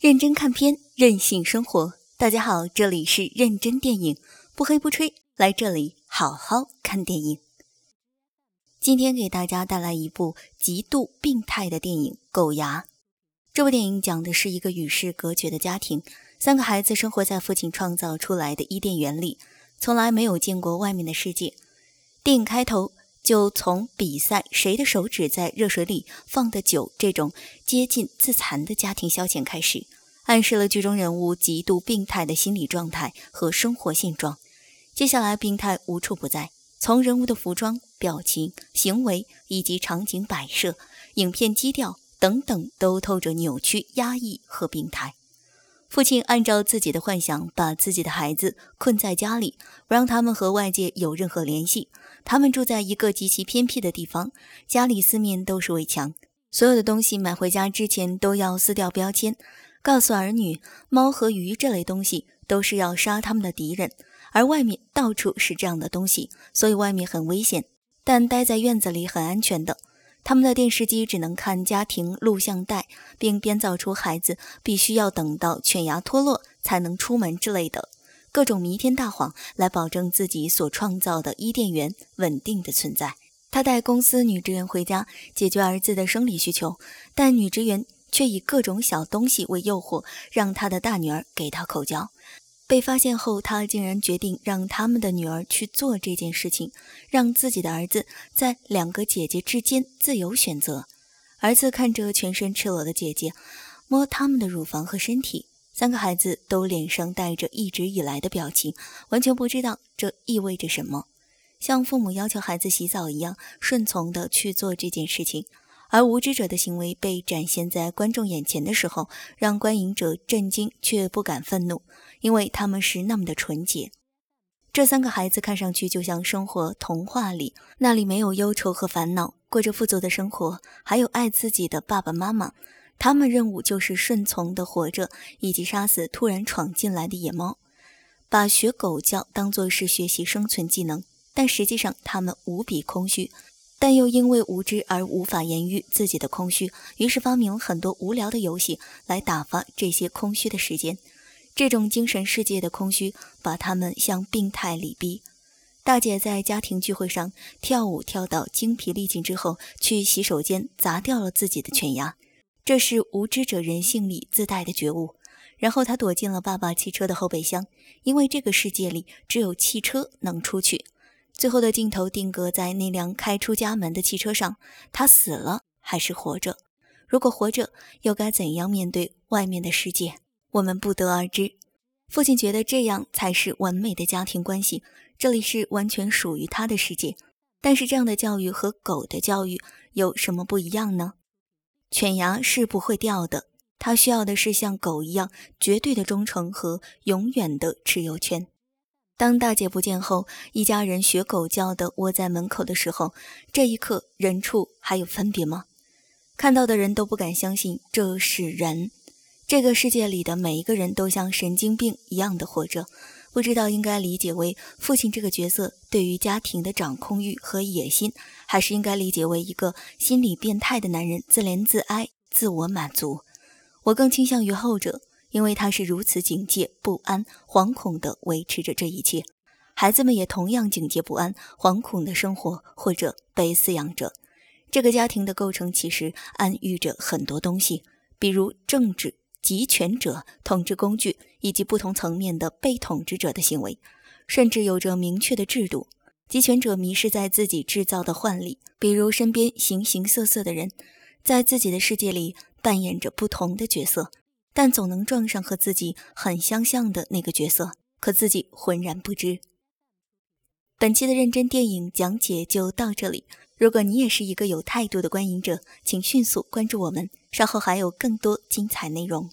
认真看片，任性生活。大家好，这里是认真电影，不黑不吹，来这里好好看电影。今天给大家带来一部极度病态的电影《狗牙》。这部电影讲的是一个与世隔绝的家庭，三个孩子生活在父亲创造出来的伊甸园里，从来没有见过外面的世界。电影开头。就从比赛谁的手指在热水里放得久这种接近自残的家庭消遣开始，暗示了剧中人物极度病态的心理状态和生活现状。接下来，病态无处不在，从人物的服装、表情、行为以及场景摆设、影片基调等等，都透着扭曲、压抑和病态。父亲按照自己的幻想，把自己的孩子困在家里，不让他们和外界有任何联系。他们住在一个极其偏僻的地方，家里四面都是围墙，所有的东西买回家之前都要撕掉标签，告诉儿女，猫和鱼这类东西都是要杀他们的敌人。而外面到处是这样的东西，所以外面很危险，但待在院子里很安全的。他们的电视机只能看家庭录像带，并编造出孩子必须要等到犬牙脱落才能出门之类的各种弥天大谎，来保证自己所创造的伊甸园稳定的存在。他带公司女职员回家解决儿子的生理需求，但女职员却以各种小东西为诱惑，让他的大女儿给他口交。被发现后，他竟然决定让他们的女儿去做这件事情，让自己的儿子在两个姐姐之间自由选择。儿子看着全身赤裸的姐姐，摸他们的乳房和身体，三个孩子都脸上带着一直以来的表情，完全不知道这意味着什么，像父母要求孩子洗澡一样顺从地去做这件事情。而无知者的行为被展现在观众眼前的时候，让观影者震惊却不敢愤怒，因为他们是那么的纯洁。这三个孩子看上去就像生活童话里，那里没有忧愁和烦恼，过着富足的生活，还有爱自己的爸爸妈妈。他们任务就是顺从的活着，以及杀死突然闯进来的野猫，把学狗叫当作是学习生存技能，但实际上他们无比空虚。但又因为无知而无法言喻自己的空虚，于是发明了很多无聊的游戏来打发这些空虚的时间。这种精神世界的空虚把他们向病态里逼。大姐在家庭聚会上跳舞跳到精疲力尽之后，去洗手间砸掉了自己的犬牙，这是无知者人性里自带的觉悟。然后她躲进了爸爸汽车的后备箱，因为这个世界里只有汽车能出去。最后的镜头定格在那辆开出家门的汽车上，他死了还是活着？如果活着，又该怎样面对外面的世界？我们不得而知。父亲觉得这样才是完美的家庭关系，这里是完全属于他的世界。但是这样的教育和狗的教育有什么不一样呢？犬牙是不会掉的，它需要的是像狗一样绝对的忠诚和永远的持有权。当大姐不见后，一家人学狗叫的窝在门口的时候，这一刻人畜还有分别吗？看到的人都不敢相信这是人。这个世界里的每一个人都像神经病一样的活着，不知道应该理解为父亲这个角色对于家庭的掌控欲和野心，还是应该理解为一个心理变态的男人自怜自哀、自我满足。我更倾向于后者。因为他是如此警戒、不安、惶恐地维持着这一切，孩子们也同样警戒、不安、惶恐地生活或者被饲养着。这个家庭的构成其实暗喻着很多东西，比如政治、集权者、统治工具以及不同层面的被统治者的行为，甚至有着明确的制度。集权者迷失在自己制造的幻里，比如身边形形色色的人，在自己的世界里扮演着不同的角色。但总能撞上和自己很相像的那个角色，可自己浑然不知。本期的认真电影讲解就到这里。如果你也是一个有态度的观影者，请迅速关注我们，稍后还有更多精彩内容。